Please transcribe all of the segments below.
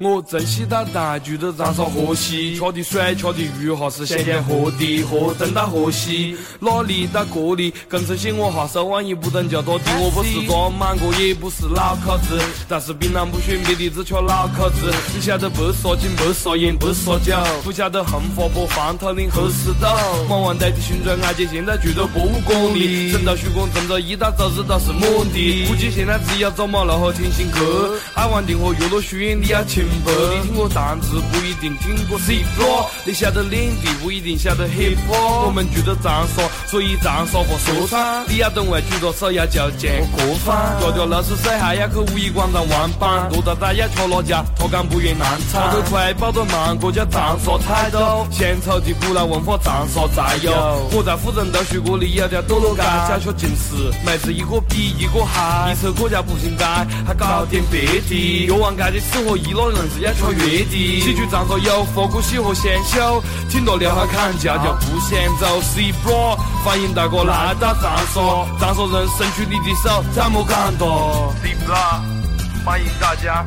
我珍惜到大，住着长沙河西，吃的水，吃的鱼哈是咸咸河的，河正大河西，哪里到这里，更称喜我哈手腕也不等叫多的。我不是装满哥，也不是老壳子，但是槟榔不选别的，只吃老壳子。你晓得白沙井，白沙烟，白沙酒，不晓得红花坡黄土岭后石斗。忙完代替寻找阿姐，现在住在博物馆里，整到徐工，挣着一到周日都是满的。估计现在只有走马路和天心阁，爱玩的和岳麓轩你要清。你听过蛋字不一定听过 C floor，你晓得领地不一定晓得 hip hop。我们住在长沙，所以长沙话说唱。你要懂外举着手要叫见过番。条条六十岁，还要去五一广场玩板。多大大要吃辣椒，他讲不愿难产。跑得快，跑得慢，国家长沙菜豆。献丑的古老文化，长沙才有。我在府城都学过里有条堕落街，小学近视，妹子一个比一个嗨。一首歌叫步行街，还搞点别的。越王街的吃货一老人。硬是要吃月底，喜剧长沙有复古喜和鲜秀，挺多撩哈砍价就不想走。C bro，欢迎大哥来到长沙，长沙人伸出你的手，怎么感动？C bro，欢迎大家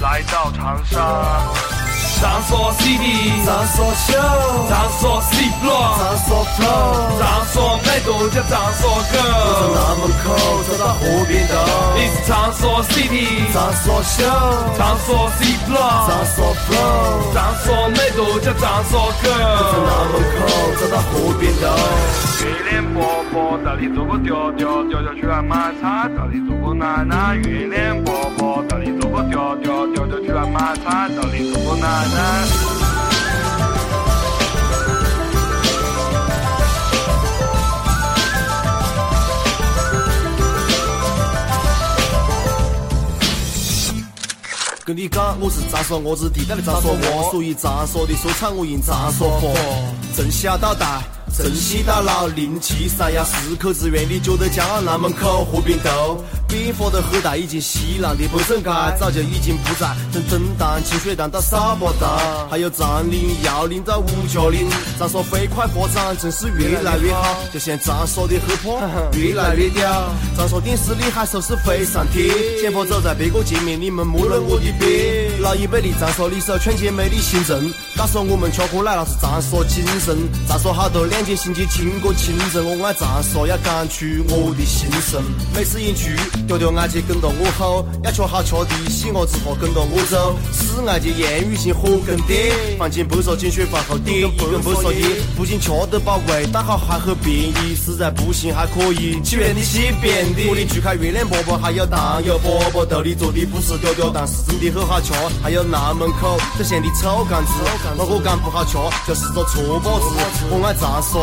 来到长沙。长沙 city，长沙秀，长沙 C block，长沙 flow，长沙美多叫长沙狗。从南门口走到河边头，It's 长沙 city，长沙秀，长沙 C block，长沙 flow，长沙美多叫长沙狗。从南门口走到河边头，月亮伯伯带你做个调调，调调出来买菜，带你做个奶奶。月亮伯伯带你做个调调，调调出来买菜，带你做个奶。跟你讲，我是咋说，我是地道的咋说我，属于咋说的说唱，我用咋说破，从小到大。从西到老，零七三幺四口之源，你觉得骄傲？南门口河边头，变化的很大，已经西南的北胜街早就已经不在。从东塘、清水塘到沙巴塘，还有长岭、耀岭到吴家岭，长沙飞快发展，真是越来越好。就像长沙的河坡越来越屌，长沙电视里还说是飞上天。前方走在别个前面，你们摸了我的边。老一辈的长沙里手劝姐妹的行政，告诉我们吃喝来那是长沙精神。长沙好多两。心情情歌情人，我爱长沙，要讲出我的心声。每次一句，条条爱姐跟着我吼，要吃好吃的，喜鹅子和跟着我走。是爱姐言语性火跟爹，放进不说精选饭后点，一根不说烟，不仅吃得饱，味道好还很便宜，实在不行还可以去便的起便的。我的除开月亮粑粑，还有糖油饽饽，豆里做的不是条条，但是真的很好吃。还有南门口这咸的臭干子，我讲不好吃，就是个错把子。我爱长沙。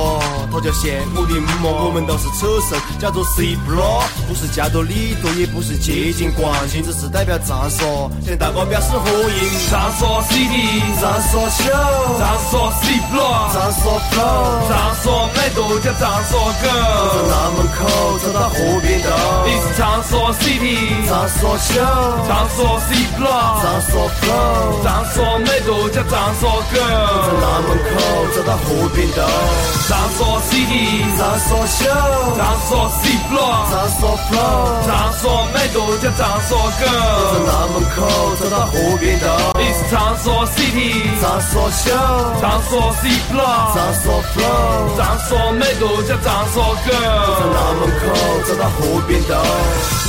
他叫羡慕的梦，我们都是车神，叫做 C block，不是加多利多，也不是接近冠军，只是代表长沙，向大家表示欢迎。长沙 city，长沙秀，长沙 C block，长沙 flow，长沙美多叫长沙狗。从南门口走到河边头你是长沙 city，长沙秀，长沙 C block，长沙 flow，长沙美多叫长沙狗。从南门口走到河边头。长沙 city，长沙秀，长沙 C block，长沙 flow，长沙美多叫长沙狗。从南门口走到河边头，It's 长沙 city，长沙秀，长沙 C block，长沙 flow，长沙美多叫长沙狗。从南门口走到河边头。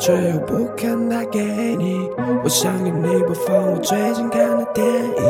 却又不肯打给你。我想给你播放我最近看的电影。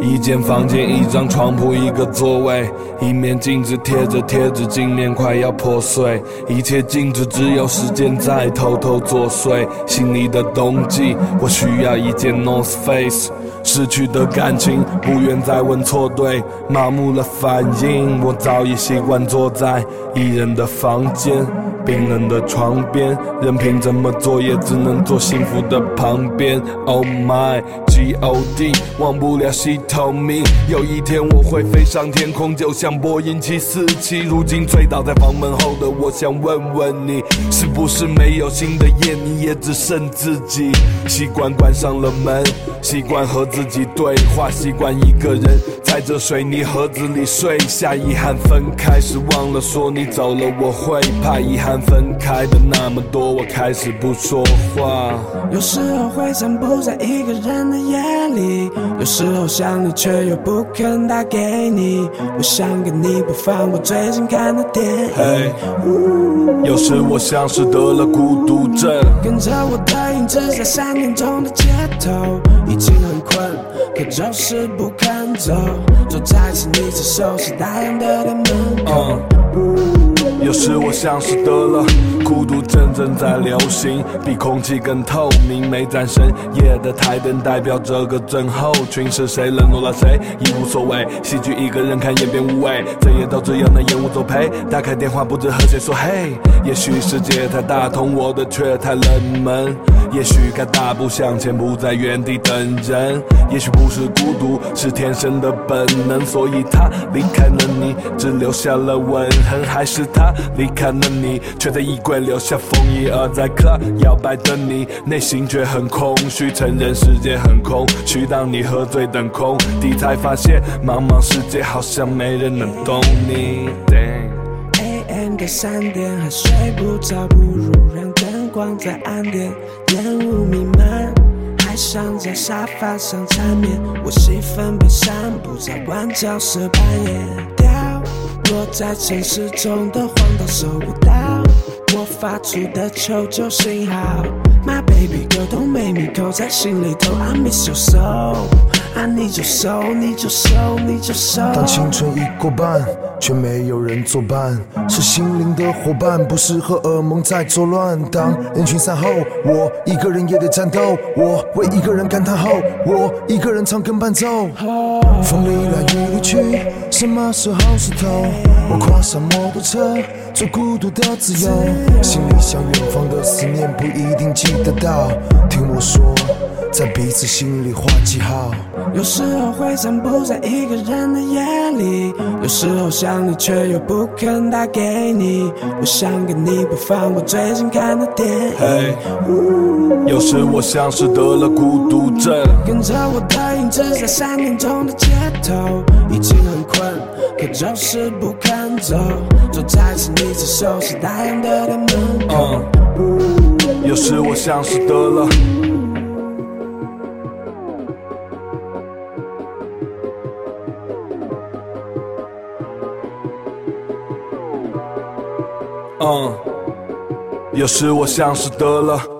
一间房间，一张床铺，一个座位，一面镜子贴着贴纸，镜面快要破碎。一切静止，只有时间在偷偷作祟。心里的冬季，我需要一件 North Face。失去的感情，不愿再问错对，麻木了反应。我早已习惯坐在一人的房间。冰冷的床边，任凭怎么做，也只能坐幸福的旁边。Oh my G O D，忘不了西透明。有一天我会飞上天空，就像波音七四七。如今醉倒在房门后的我，想问问你，是不是没有新的夜，你也只剩自己？习惯关上了门，习惯和自己对话，习惯一个人在这水泥盒子里睡下。遗憾分开时忘了说你走了，我会怕遗憾。分开的那么多，我开始不说话。有时候会散步在一个人的夜里，有时候想你却又不肯打给你。我想跟你播放我最近看的电影。有时我像是得了孤独症，跟着我的影子在三点钟的街头，已经很困，可就是不肯走。坐在是你最熟悉大洋的店门口。有时我像是得了孤独症，正在流行，比空气更透明。没盏深夜的台灯代表这个症候群，是谁冷落了谁已无所谓。喜剧一个人看演变无味，这夜都只有那烟雾作陪。打开电话不知和谁说嘿，也许世界太大，同我的却太冷门。也许该大步向前，不在原地等人。也许不是孤独，是天生的本能。所以他离开了你，只留下了吻痕。还是他离开了你，却在衣柜留下风衣。而在 club 摇摆的你，内心却很空虚。承认世界很空虚，当你喝醉等空地，才发现茫茫世界好像没人能懂你。AM 的三点还睡不着，不如让灯光再暗点。烟雾弥漫，还想在沙发上缠绵。我戏份被散布在万角色扮演，落在城市中的荒岛收不到我发出的求救信号。My baby girl don't make me go，在心里头 I miss you so 爱你就收，你就收你就收。当青春已过半，却没有人作伴，是心灵的伙伴，不是荷尔蒙在作乱。当人群散后，我一个人也得战斗，我为一个人感叹后，我一个人唱跟伴奏。风里来雨里去，什么时候是头？我跨上摩托车，做孤独的自由，心里想远方的思念，不一定记。得到，听我说，在彼此心里画记号。有时候会散步在一个人的夜里，有时候想你却又不肯打给你。我想跟你播放我最近看的电影。有时我像是得了孤独症，跟着我的影子在三点钟的街头，已经很困，可就是不肯走。坐在是你最熟悉大洋的店门口。有时我像是得了，嗯，有时我像是得了。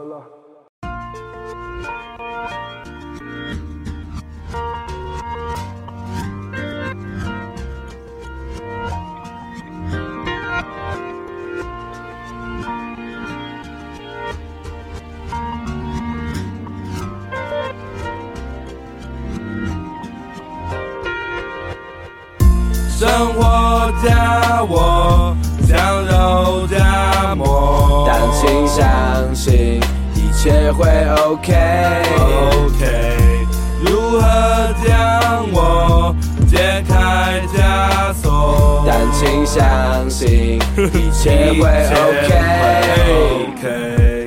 一切会 OK。OK，如何将我解开枷锁？但请相信，一切会 OK。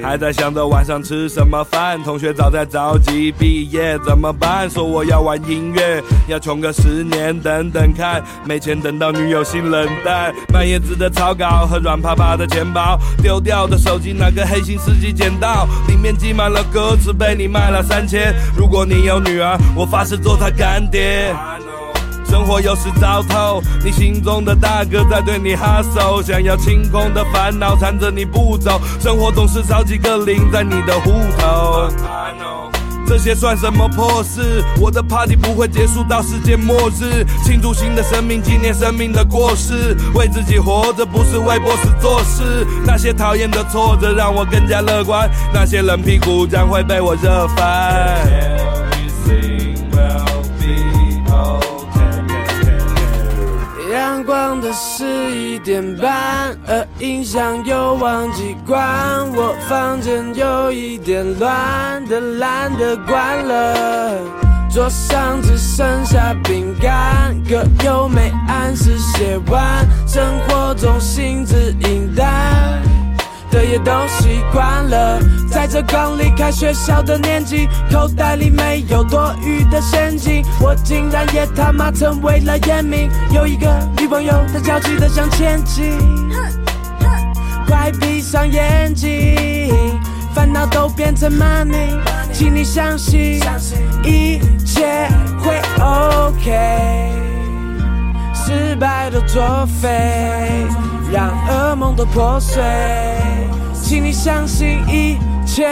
还在想着晚上吃什么饭，同学早在着急毕业怎么办？说我要玩音乐，要穷个十年等等看，没钱等到女友心冷淡，满页纸的草稿和软趴趴的钱包，丢掉的手机那个黑心司机捡到，里面记满了歌词，被你卖了三千。如果你有女儿，我发誓做她干爹。生活有时糟透，你心中的大哥在对你哈手，想要清空的烦恼缠着你不走，生活总是少几个零在你的户头。这些算什么破事？我的 party 不会结束到世界末日，庆祝新的生命，纪念生命的过世，为自己活着，不是为 boss 做事。那些讨厌的挫折让我更加乐观，那些冷屁股将会被我热翻。光的十一点半，而音响又忘记关，我房间有一点乱的，懒得关了。桌上只剩下饼干，歌又没按时写完，生活中心只应淡。的也都习惯了，在这刚离开学校的年纪，口袋里没有多余的现金，我竟然也他妈成为了烟民。有一个女朋友，她焦急的向前进，快闭上眼睛，烦恼都变成 money，请你相信一切会 OK，失败都作废。让噩梦都破碎，请你相信一切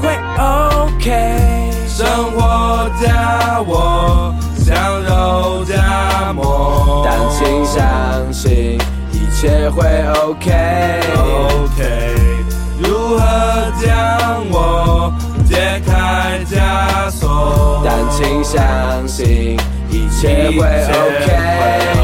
会 OK。生活加我像肉夹馍，但请相信一切会 OK。OK，如何将我解开枷锁？但请相信。一切会 OK。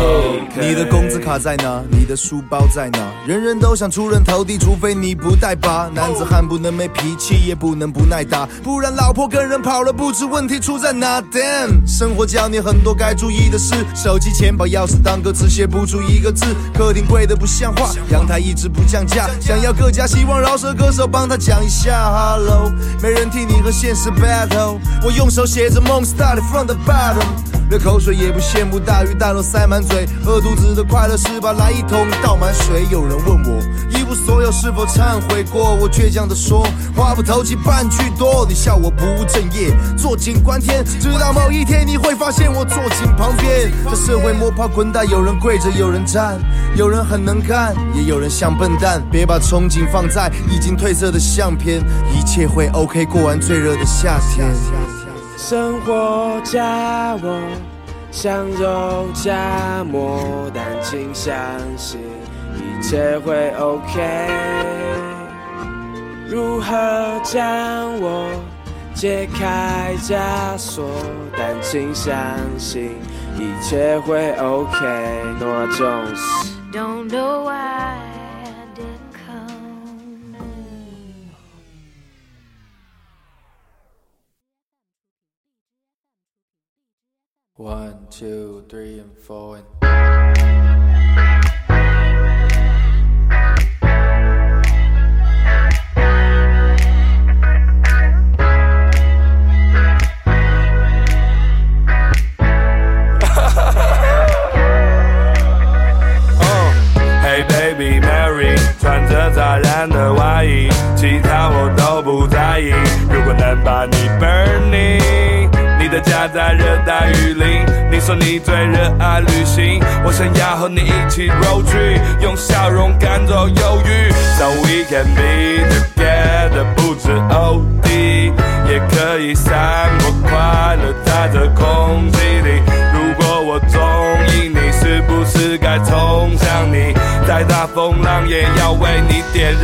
你的工资卡在哪？你的书包在哪？人人都想出人头地，除非你不带把。男子汉不能没脾气，也不能不耐打，不然老婆跟人跑了，不知问题出在哪。Damn，生活教你很多该注意的事，手机、钱包、钥匙当歌词写不出一个字，客厅贵得不像话，阳台一直不降价，想要各家希望饶舌歌手帮他讲一下 Hello，没人替你和现实 battle，我用手写着梦 started from the bottom。流口水也不羡慕大鱼大肉塞满嘴，饿肚子的快乐是把来一桶倒满水。有人问我一无所有是否忏悔过，我倔强地说话不投机半句多。你笑我不务正业，坐井观天，直到某一天你会发现我坐井旁边。这社会摸爬滚打，有人跪着，有人站，有人很能干，也有人像笨蛋。别把憧憬放在已经褪色的相片，一切会 OK。过完最热的夏天。生活加我像肉夹馍，但请相信一切会 OK。如何将我解开枷锁？但请相信一切会 OK。Nora Jones。One, two, three, and four. And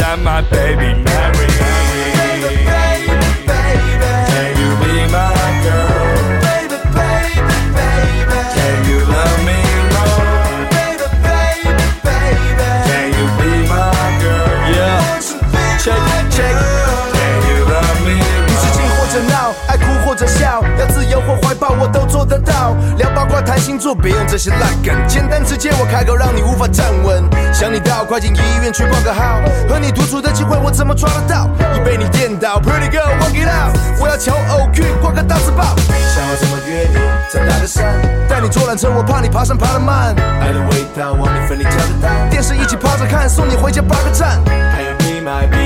你点燃 my baby Mary。星座别用这些烂梗，简单直接，我开口让你无法站稳。想你到，快进医院去挂个号。和你独处的机会我怎么抓得到？已被你电到，Pretty girl walk it out。我要求偶遇，挂个大字报。想要怎么约你？再搭个山，带你坐缆车，我怕你爬山爬得慢。爱的味道往你肺里跳的蛋。电视一起趴着看，送你回家八个站。Can you be my B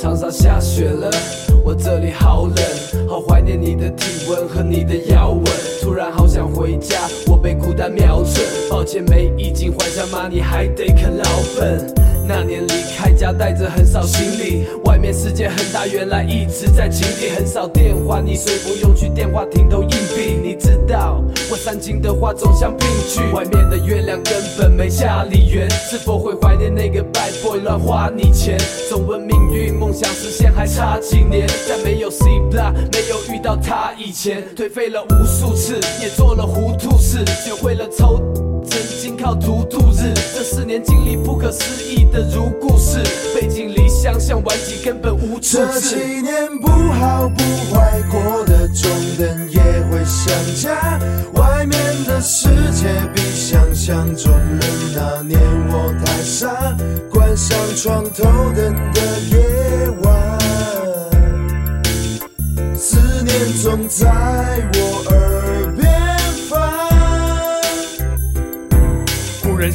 长沙下雪了，我这里好冷，好怀念你的体温和你的腰吻。突然好想回家，我被孤单瞄准。抱歉没衣锦还乡妈？你还得啃老本。那年离开家带着很少行李，外面世界很大，原来一直在井底。很少电话，你虽不用去电话亭投硬币。你知道。我煽情的话总像病句，外面的月亮根本没家里圆。是否会怀念那个 bad boy 乱花你钱？总问命运梦想实现还差几年，在没有 C block 没有遇到他以前，颓废了无数次，也做了糊涂事，学会了抽。曾经靠图度日，年经历不可思议的如故事，背井离乡像顽疾，根本无处这。几年不好不坏，过的中等也会想家。外面的世界比想象中冷，那年我太傻，关上床头灯的夜晚，思念总在我耳边翻。忽然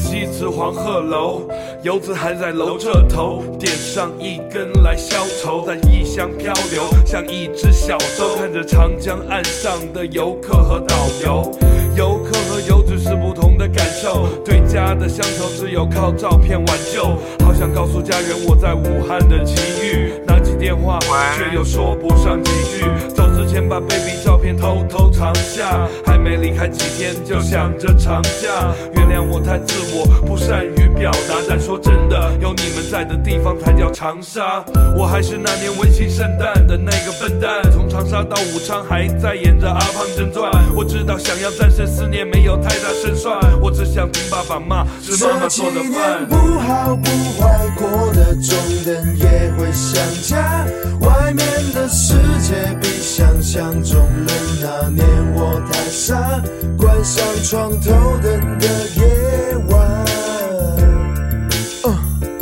黄鹤楼，游子还在楼这头，点上一根来消愁，在异乡漂流，像一只小舟，看着长江岸上的游客和导游。游客和游子是不同的感受，对家的乡愁只有靠照片挽救。好想告诉家人我在武汉的奇遇，电话却又说不上几句。走之前把 baby 照片偷偷藏下，还没离开几天就想着长假。原谅我太自我，不善于表达，但说真的，有你们在的地方才叫长沙。我还是那年温馨圣诞的那个笨蛋，从长沙到武昌还在演着《阿胖正传》。我知道想要战胜思念没有太大胜算，我只想听爸爸骂，是妈妈做的年饭。不好不坏，过的中等也会想家。外面的世界比想象中冷，那年我太傻，关上床头灯的夜晚，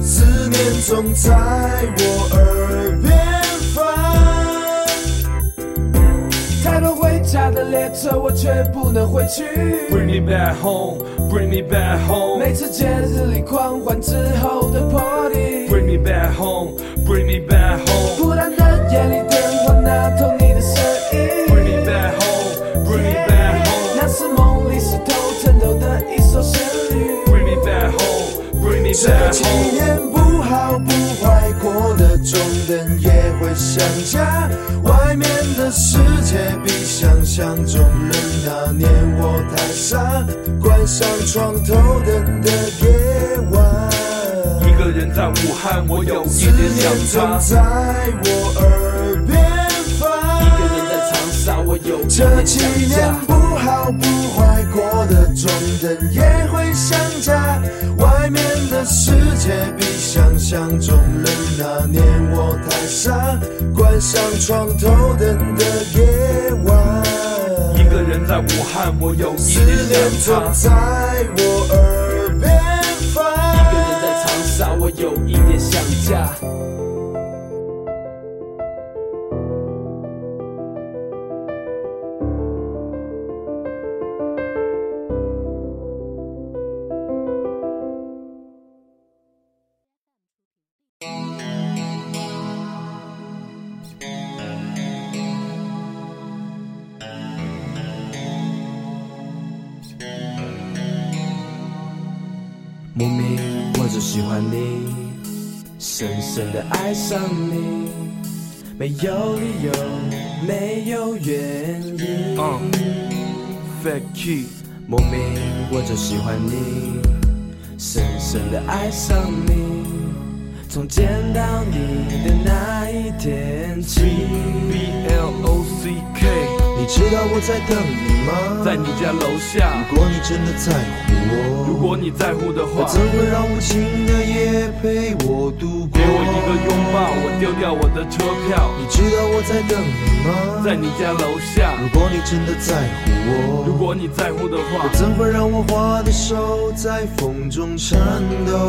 思念总在我耳边翻。太多回家的列车，我却不能回去。Bring me back home, bring me back home. 每次节日里狂欢之后的 party，Bring me back home, bring me back 这几年不好不坏，过的中等也会想家。外面的世界比想象中冷，那年我太傻，关上床头灯的夜晚，一个人在武汉，我有思一点念想总他。在我耳边发一个人在。长沙，我有一这几点想年家。不好不坏，过得中等也会想家。外面的世界比想象中冷，那年我太傻，关上床头灯的夜晚，一个人在武汉，我有一思点念想总他。在我耳边翻。一个人在长沙，我有一点想家。莫名我就喜欢你，深深的爱上你，没有理由，没有原因。嗯，Fat Key，莫名我就喜欢你，深深的爱上你，从见到你的那一天起。B L O C K，你知道我在等你吗？在你家楼下。如果你真的在乎我，如果你在乎的话，怎会让无情的夜陪我度过？给我一个拥抱，我丢掉我的车票。你知道我在等你吗？在你家楼下。如果你真的在乎我，如果你在乎的话，怎会让我花的手在风中颤抖？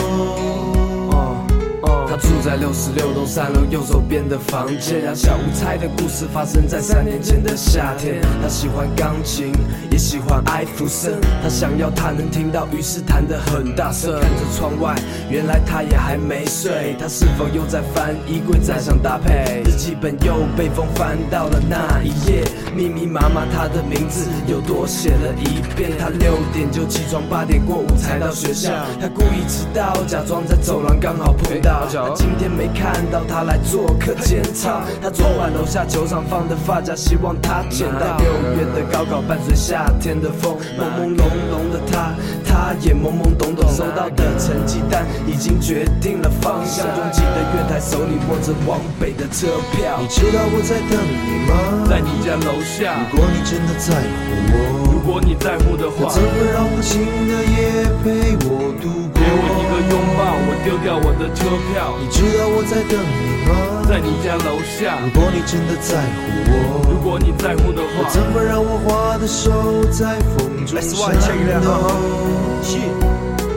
他住在六十六栋三楼右手边的房间。让小吴猜的故事发生在三年前的夏天。他喜欢钢琴，也喜欢艾弗森。他想要他能听到，于是弹得很大声。看着窗外，原来他也还没睡。他是否又在翻衣柜，再想搭配？日记本又被风翻到了那一页，密密麻麻他的名字又多写了一遍。他六点就起床，八点过五才到学校。他故意迟到，假装在走廊刚好碰到。他今天没看到他来做客检查。他昨晚楼下球场放的发夹，希望他捡到。六月的高考伴随夏天的风，朦朦胧胧的他，他也懵懵懂懂。收到的成绩单已经决定了方向，拥挤的月台手里握着往北的车票你。知道我在等你吗？在你家楼下。如果你真的在乎我，如果你在乎的话，我怎么让无情的夜陪我度过？给我一个拥抱，我丢掉我的车票。你知道我在等你吗？在你家楼下。如果你真的在乎我，如果你在乎的话，怎么让我花的手在风中颤抖？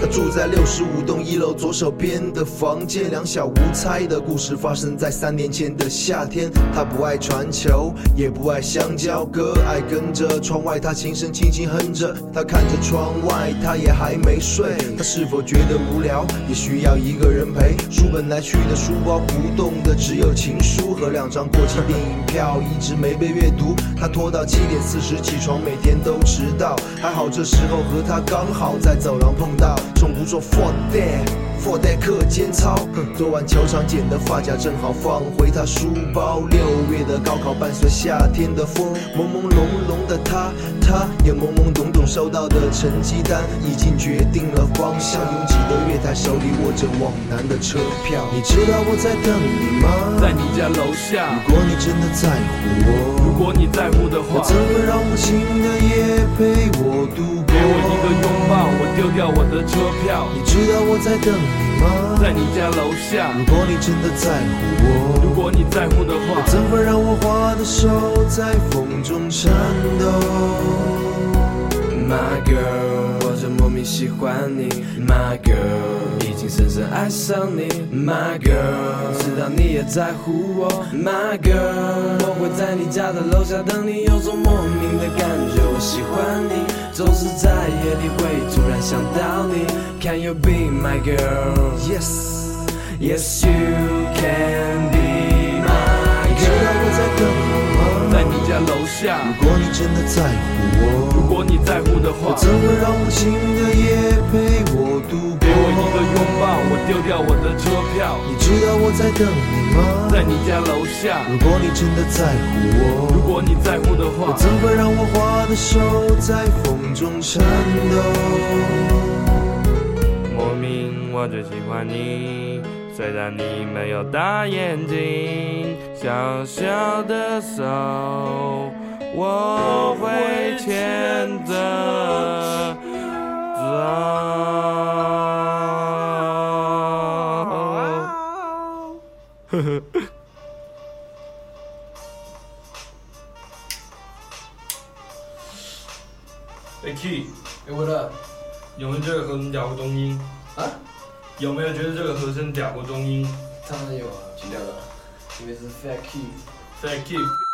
住在六十五栋一楼左手边的房间。两小无猜的故事发生在三年前的夏天。他不爱传球，也不爱香蕉哥，爱跟着窗外他轻声轻轻哼着。他看着窗外，他也还没睡。他是否觉得无聊，也需要一个人陪？书本来去的书包不动的只有情书和两张过期电影票，一直没被阅读。他拖到七点四十起床，每天都迟到。还好这时候和他刚好在走廊碰到，从不做 for that。for that 课间操，哼昨晚球场捡的发夹正好放回他书包。六月的高考伴随夏天的风，朦朦胧胧的他，他也懵懵懂懂收到的成绩单已经决定了方向。拥挤的月台，手里握着往南的车票。你知道我在等你吗？在你家楼下。如果你真的在乎我，如果你在乎的话，我怎么让无情的夜陪我度过？给我一个拥抱，我丢掉我的车票。你知道我在等你吗？在你家楼下。如果你真的在乎我，如果你在乎的话，怎么让我花的手在风中颤抖？My girl，莫名喜欢你。My girl，已经深深爱上你。My girl，知道你也在乎我。My girl，我会在你家的楼下等你，有种莫名的感觉，我喜欢你，总是在夜里会突然想到你。Can you be my girl? Yes，Yes, you can be 下。如果你真的在乎我，如果你在乎的话，怎么让无情的夜陪我度过？给我一个拥抱，我丢掉我的车票。你知道我在等你吗？在你家楼下。如果你真的在乎我，如果你在乎的话，怎会让我花的手在风中颤抖？莫名我就喜欢你，虽然你没有大眼睛，小小的手我会牵着啊呵呵呵 aka whatever 有没有觉得这个和声假过中音？啊？有没有觉得这个和声假过中音？当然有啊极佳的因为是 fakeie fakeie